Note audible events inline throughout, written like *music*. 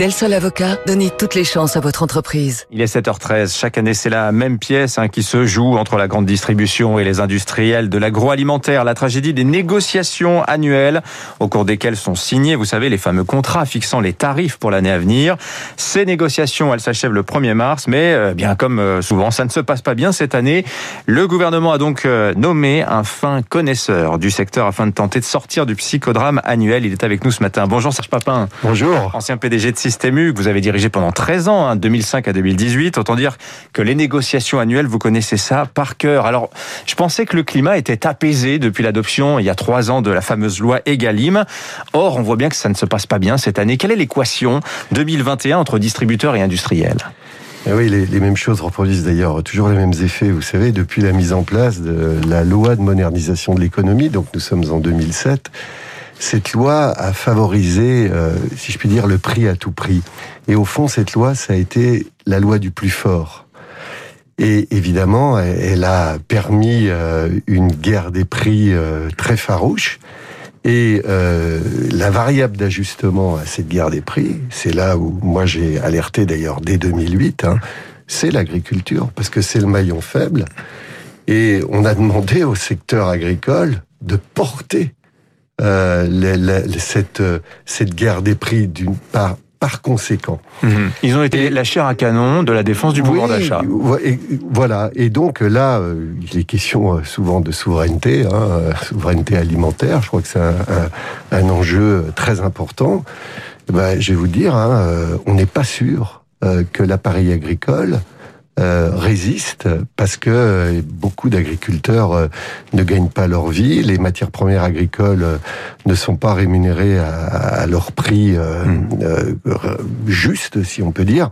Del Sol Avocat, donnez toutes les chances à votre entreprise. Il est 7h13. Chaque année, c'est la même pièce hein, qui se joue entre la grande distribution et les industriels de l'agroalimentaire. La tragédie des négociations annuelles au cours desquelles sont signés, vous savez, les fameux contrats fixant les tarifs pour l'année à venir. Ces négociations, elles s'achèvent le 1er mars, mais euh, bien comme euh, souvent, ça ne se passe pas bien cette année. Le gouvernement a donc euh, nommé un fin connaisseur du secteur afin de tenter de sortir du psychodrame annuel. Il est avec nous ce matin. Bonjour Serge Papin. Bonjour. Ancien PDG de Système que vous avez dirigé pendant 13 ans, hein, 2005 à 2018. Autant dire que les négociations annuelles, vous connaissez ça par cœur. Alors, je pensais que le climat était apaisé depuis l'adoption, il y a trois ans, de la fameuse loi Egalim. Or, on voit bien que ça ne se passe pas bien cette année. Quelle est l'équation 2021 entre distributeurs et industriels? Eh oui, les, mêmes choses reproduisent d'ailleurs toujours les mêmes effets. Vous savez, depuis la mise en place de la loi de modernisation de l'économie, donc nous sommes en 2007, cette loi a favorisé, euh, si je puis dire, le prix à tout prix. Et au fond, cette loi, ça a été la loi du plus fort. Et évidemment, elle a permis euh, une guerre des prix euh, très farouche. Et euh, la variable d'ajustement à cette guerre des prix, c'est là où moi j'ai alerté d'ailleurs dès 2008, hein, c'est l'agriculture, parce que c'est le maillon faible. Et on a demandé au secteur agricole de porter euh, les, les, cette, cette guerre des prix d'une part par conséquent. Mmh. Ils ont été et, la chair à canon de la défense du pouvoir oui, d'achat. Voilà. Et donc là, euh, il est question souvent de souveraineté, hein, souveraineté alimentaire. Je crois que c'est un, un, un, enjeu très important. Ben, je vais vous dire, hein, on n'est pas sûr euh, que l'appareil agricole euh, résiste parce que euh, beaucoup d'agriculteurs euh, ne gagnent pas leur vie, les matières premières agricoles euh, ne sont pas rémunérées à, à leur prix mmh. juste, si on peut dire.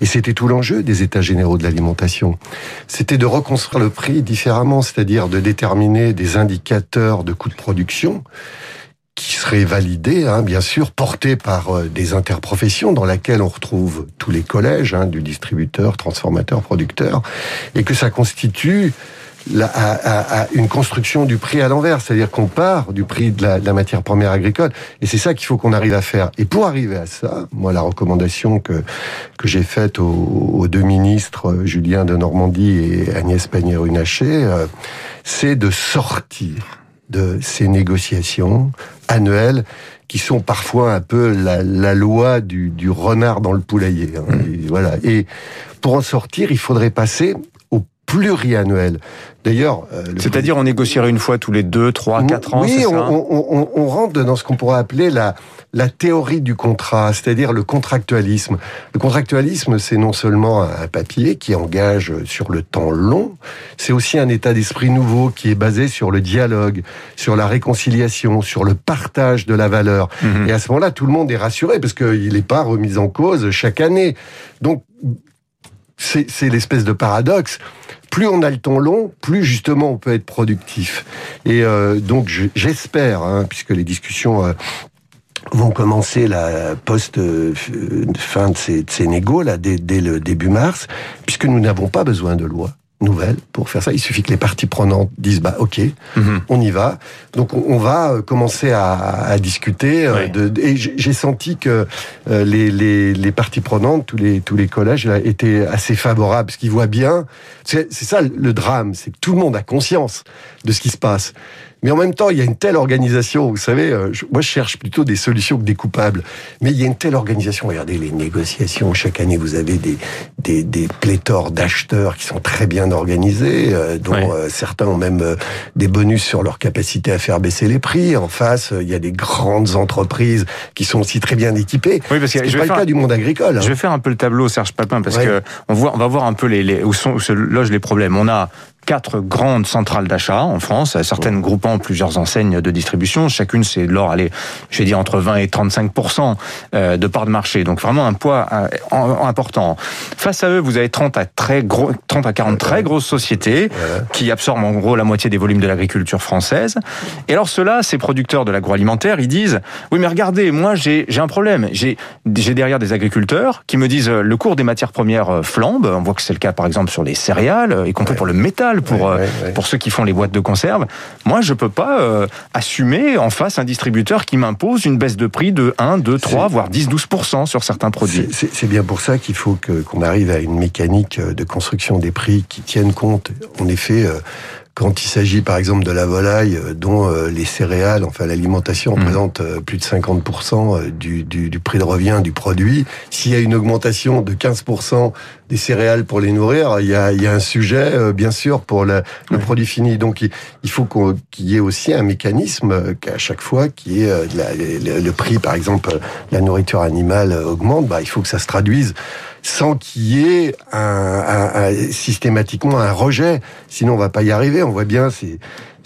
Et c'était tout l'enjeu des États généraux de l'alimentation. C'était de reconstruire le prix différemment, c'est-à-dire de déterminer des indicateurs de coûts de production qui serait validé, hein, bien sûr, porté par euh, des interprofessions dans laquelle on retrouve tous les collèges hein, du distributeur, transformateur, producteur, et que ça constitue la, à, à une construction du prix à l'envers, c'est-à-dire qu'on part du prix de la, de la matière première agricole, et c'est ça qu'il faut qu'on arrive à faire. Et pour arriver à ça, moi, la recommandation que que j'ai faite aux, aux, deux ministres, Julien de Normandie et Agnès Pannier-Runacher, euh, c'est de sortir de ces négociations annuelles qui sont parfois un peu la, la loi du, du, renard dans le poulailler. Hein. Mmh. Et voilà. Et pour en sortir, il faudrait passer pluriannuel. D'ailleurs, euh, c'est-à-dire on négocierait une fois tous les deux, trois, quatre ans. Oui, ça on, on, on, rentre dans ce qu'on pourrait appeler la la théorie du contrat, c'est-à-dire le contractualisme. Le contractualisme, c'est non seulement un papier qui engage sur le temps long, c'est aussi un état d'esprit nouveau qui est basé sur le dialogue, sur la réconciliation, sur le partage de la valeur. Mmh. Et à ce moment-là, tout le monde est rassuré parce qu'il n'est pas remis en cause chaque année. Donc, c'est l'espèce de paradoxe. Plus on a le temps long, plus justement on peut être productif. Et euh, donc j'espère, hein, puisque les discussions euh, vont commencer la post euh, fin de ces, de ces négos là dès, dès le début mars, puisque nous n'avons pas besoin de loi nouvelle pour faire ça. Il suffit que les parties prenantes disent bah ok, mm -hmm. on y va. Donc on, on va commencer à, à discuter. Oui. De, et j'ai senti que euh, les, les, les, parties prenantes, tous les tous les collèges là, étaient assez favorables, parce qu'ils voient bien. C'est ça le drame, c'est que tout le monde a conscience de ce qui se passe. Mais en même temps, il y a une telle organisation, vous savez, euh, je, moi je cherche plutôt des solutions que des coupables. Mais il y a une telle organisation, regardez les négociations, chaque année vous avez des, des, des pléthores d'acheteurs qui sont très bien organisés, euh, dont ouais. euh, certains ont même euh, des bonus sur leur capacité à faire baisser les prix. En face, il y a des grandes entreprises qui sont aussi très bien équipées. Oui, parce que c'est pas le cas du monde agricole. Hein. Je vais faire un peu le tableau, Serge Papin, parce ouais. que on, voit, on va voir un peu les, les, où, sont, où se logent les problèmes. On a quatre grandes centrales d'achat en France, certaines groupant plusieurs enseignes de distribution. Chacune, c'est de l'or, allez, je vais dire entre 20 et 35 euh, de part de marché. Donc vraiment un poids euh, important. Face à eux, vous avez 30 à très gros, 30 à 40 très grosses sociétés qui absorbent en gros la moitié des volumes de l'agriculture française. Et alors ceux-là, ces producteurs de l'agroalimentaire, ils disent oui, mais regardez, moi j'ai un problème. J'ai derrière des agriculteurs qui me disent le cours des matières premières flambe. On voit que c'est le cas par exemple sur les céréales, y compris pour le métal pour pour ceux qui font les boîtes de conserve. Moi, je peux pas assumer en face un distributeur qui m'impose une baisse de prix de 1, 2, 3, voire 10, 12 sur certains produits. C'est bien pour ça qu'il faut qu'on arrive à une mécanique de construction des prix qui tienne compte, en effet quand il s'agit par exemple de la volaille, euh, dont euh, les céréales, enfin l'alimentation mmh. représente euh, plus de 50% du, du, du, prix de revient du produit, s'il y a une augmentation de 15% des céréales pour les nourrir, il y a, il y a un sujet bien sûr pour le, le produit fini. Donc il faut qu'il y ait aussi un mécanisme qu'à chaque fois qui est le, prix, par exemple, la nourriture animale augmente, bah, il faut que ça se traduise sans qu'il y ait un, systématiquement un rejet. Sinon, on va pas y arriver. On voit bien, c'est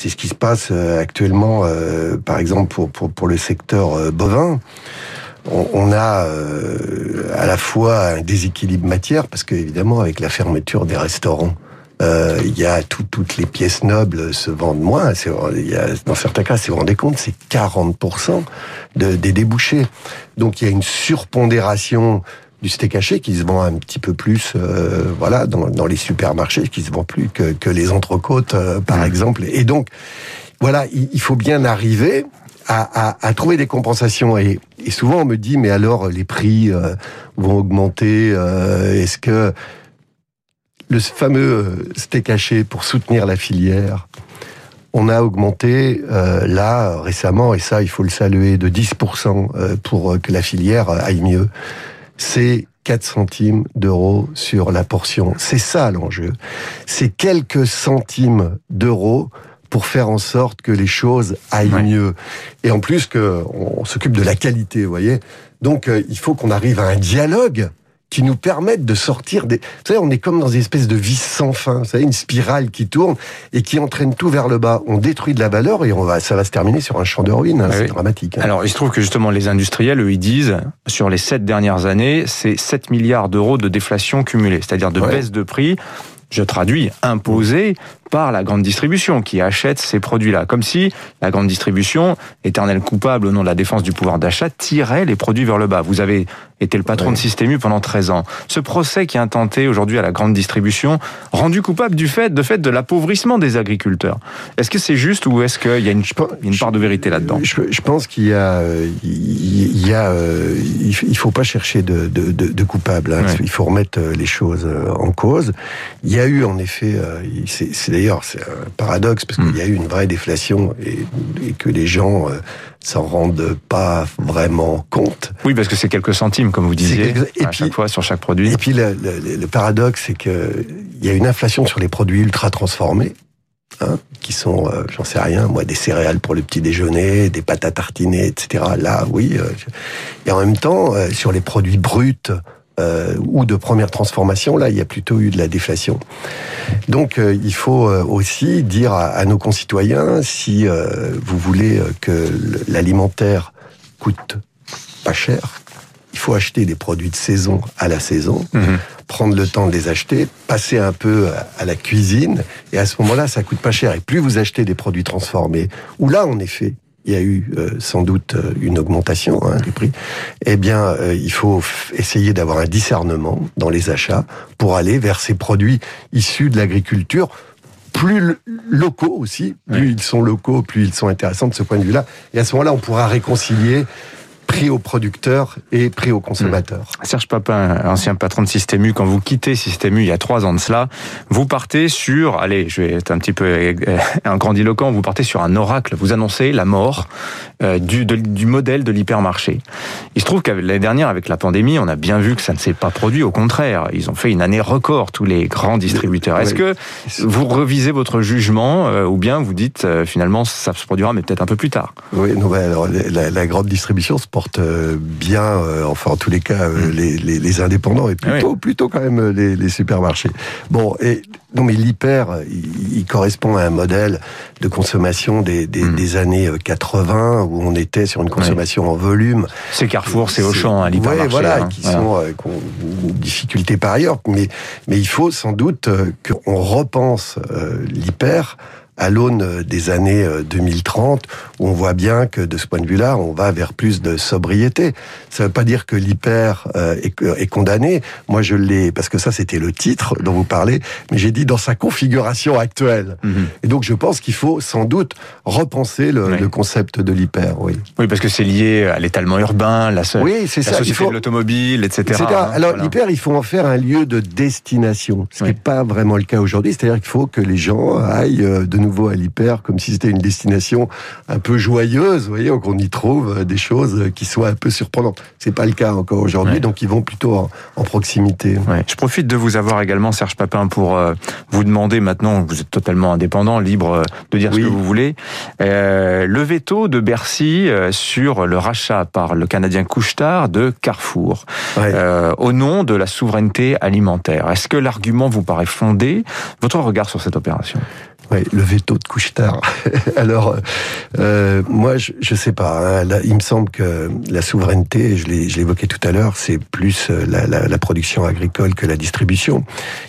c'est ce qui se passe euh, actuellement, euh, par exemple pour, pour, pour le secteur euh, bovin. On, a à la fois un déséquilibre matière, parce que évidemment, avec la fermeture des restaurants, il y a toutes les pièces nobles se vendent moins. Y a, dans certains cas, si vous vous rendez compte, c'est 40% de, des débouchés. Donc il y a une surpondération du steak haché qui se vend un petit peu plus, euh, voilà, dans, dans, les supermarchés, qui se vend plus que, que les entrecôtes, euh, par mmh. exemple. Et donc, voilà, il, faut bien arriver à, à, à, trouver des compensations. Et, et, souvent, on me dit, mais alors, les prix euh, vont augmenter Est-ce que le fameux steak haché pour soutenir la filière on a augmenté là récemment, et ça il faut le saluer, de 10% pour que la filière aille mieux c'est 4 centimes d'euros sur la portion. C'est ça l'enjeu. C'est quelques centimes d'euros pour faire en sorte que les choses aillent mieux. Et en plus que on s'occupe de la qualité, vous voyez. Donc euh, il faut qu'on arrive à un dialogue qui nous permettent de sortir des... Vous savez, on est comme dans une espèce de vis sans fin, vous savez, une spirale qui tourne et qui entraîne tout vers le bas. On détruit de la valeur et on va, ça va se terminer sur un champ de ruines. Hein, ah c'est dramatique. Hein. Alors, il se trouve que justement, les industriels, eux, ils disent, sur les sept dernières années, c'est 7 milliards d'euros de déflation cumulée, c'est-à-dire de baisse de prix je traduis, imposée par la grande distribution qui achète ces produits-là. Comme si la grande distribution, éternelle coupable au nom de la défense du pouvoir d'achat, tirait les produits vers le bas. Vous avez était le patron de Système U pendant 13 ans. Ce procès qui est intenté aujourd'hui à la grande distribution, rendu coupable du fait, de fait de l'appauvrissement des agriculteurs. Est-ce que c'est juste ou est-ce qu'il y a une, part de vérité là-dedans? je, pense qu'il y a, il y a, il faut pas chercher de, de, de, coupable. Hein. Il faut remettre euh, les choses euh, en cause. Il y a eu en effet, euh, c'est d'ailleurs c'est un paradoxe parce qu'il y a eu une vraie déflation et, et que les gens s'en rendent pas vraiment compte. Oui, parce que c'est quelques centimes, comme vous disiez, et à chaque fois sur chaque produit. Et puis le, le, le paradoxe, c'est que il y a une inflation sur les produits ultra transformés. Hein, qui sont, euh, j'en sais rien, moi, des céréales pour le petit déjeuner, des pâtes à tartiner, etc. Là, oui. Euh, et en même temps, euh, sur les produits bruts, euh, ou de première transformation, là, il y a plutôt eu de la déflation. Donc, euh, il faut euh, aussi dire à, nos concitoyens, si vous voulez que l'alimentaire coûte pas cher, il faut acheter des produits de saison à la saison, mhm. prendre le temps de les acheter, passer un peu à la cuisine, et à ce moment-là, ça coûte pas cher. Et plus vous achetez des produits transformés, où là, en effet, il y a eu euh, sans doute euh, une augmentation hein, des prix, eh bien, euh, il faut essayer d'avoir un discernement dans les achats pour aller vers ces produits issus de l'agriculture plus locaux aussi. Plus ils sont locaux, plus ils sont intéressants de ce point de vue-là. Et à ce moment-là, on pourra réconcilier prix aux producteurs et prix aux consommateurs. Hmm. Serge Papin, ancien patron de Système U, quand vous quittez Système U il y a trois ans de cela, vous partez sur, allez, je vais être un petit peu euh, un *laughs* grandiloquent, vous partez sur un oracle, vous annoncez la mort euh, du, du modèle de l'hypermarché. Il se trouve que l'année dernière, avec la pandémie, on a bien vu que ça ne s'est pas produit, au contraire, ils ont fait une année record, tous les grands distributeurs. Est-ce que vous revisez votre jugement euh, ou bien vous dites finalement ça se produira mais peut-être un peu plus tard? Oui, non, alors, la, la grande distribution se porte euh, bien, euh, enfin en tous les cas, euh, mm. les, les, les, indépendants et plutôt, plutôt quand même les, les, supermarchés. Bon, et non mais l'hyper, il, correspond à un modèle de consommation des, des, mm. des, années 80 où on était sur une consommation en volume. C'est Carrefour, c'est Auchan, hein, l'hypermarché. voilà, hein. qui sont qui ont une difficulté par ailleurs, mais mais il faut sans doute qu'on repense l'hyper à l'aune des années 2030, où on voit bien que de ce point de vue-là, on va vers plus de sobriété. Ça ne veut pas dire que l'hyper est, est, condamné. Moi, je l'ai, parce que ça, c'était le titre dont vous parlez, mais j'ai dit dans sa configuration actuelle. Mhm. Et donc, je pense qu'il faut sans doute repenser le, le concept de l'hyper. Oui, oui parce que c'est lié à l'étalement urbain, la, oui, la ça. société faut... de l'automobile, etc. Hein, alors, l'hyper, il faut en faire un lieu de destination, ce qui n'est pas vraiment le cas aujourd'hui. C'est-à-dire qu'il faut que les gens aillent euh, de nouveau à l'hyper comme si c'était une destination un peu joyeuse, vous voyez, qu'on y trouve euh, des choses qui soient un peu surprenantes. C'est pas le cas encore aujourd'hui, donc ils vont plutôt en, en proximité. Je profite de vous avoir également, Serge Papin, pour euh, vous demander maintenant, vous êtes totalement indépendant, libre de dire ce que vous voulez, euh, le veto de Bercy sur le rachat par le Canadien Couchetard de Carrefour, euh, au nom de la souveraineté alimentaire. Est-ce que l'argument vous paraît fondé? Votre regard sur cette opération oui, le veto de Couchetard. *laughs* Alors, euh, moi, je, je sais pas. Hein, là, il me semble que la souveraineté, je évoqué tout à l'heure, c'est plus euh, la, la, la, production agricole que la distribution.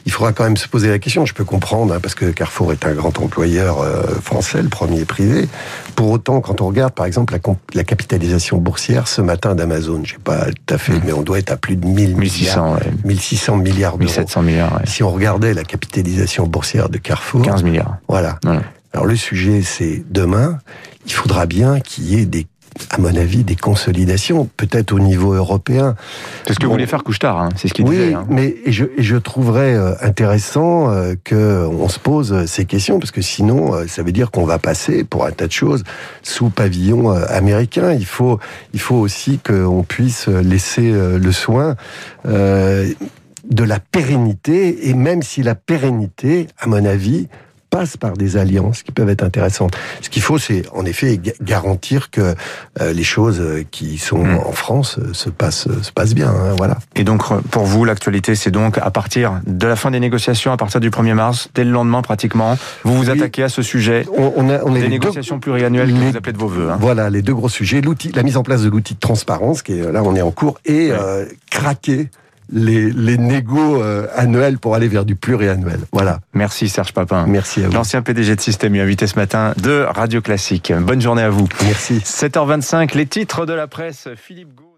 Il faudra quand même se poser la question. Je peux comprendre, hein, parce que Carrefour est un grand employeur euh, français, le premier privé. Pour autant, quand on regarde, par exemple, la, la capitalisation boursière ce matin d'Amazon, je sais pas tout à fait, mmh. mais on doit être à plus de 1000 1600, milliards, ouais. 1600 milliards d'euros. 1700 milliards. Ouais. Si on regardait la capitalisation boursière de Carrefour, 15 milliards. Voilà. voilà. Alors le sujet, c'est demain, il faudra bien qu'il y ait des à mon avis, des consolidations, peut-être au niveau européen. C'est ce que bon, voulait faire Couchetard, hein, c'est ce qu'il oui, disait. Hein. mais et je, et je trouverais euh, intéressant euh, qu'on se pose ces questions, parce que sinon, euh, ça veut dire qu'on va passer, pour un tas de choses, sous pavillon euh, américain. Il faut, il faut aussi qu'on puisse laisser euh, le soin de la pérennité, et même si la pérennité, à mon avis, passe par des alliances qui peuvent être intéressantes. Ce qu'il faut, c'est en effet garantir que euh, les choses qui sont mmh. en France se passent, se passent bien. Hein, voilà. Et donc, pour vous, l'actualité, c'est donc à partir de la fin des négociations, à partir du 1er mars, dès le lendemain pratiquement, vous vous oui. attaquez à ce sujet on, on a, on des négociations deux, pluriannuelles que vous appelez de vos voeux. Hein. Voilà, les deux gros sujets. L'outil, la mise en place de l'outil de transparence, qui est là, on est en cours, et oui. euh, craquer les, les négos euh, annuels pour aller vers du pluriannuel. Voilà. Merci Serge Papin. Merci à vous. L'ancien PDG de Système U, invité ce matin de Radio Classique. Bonne journée à vous. Merci. 7h25, les titres de la presse. Philippe Gau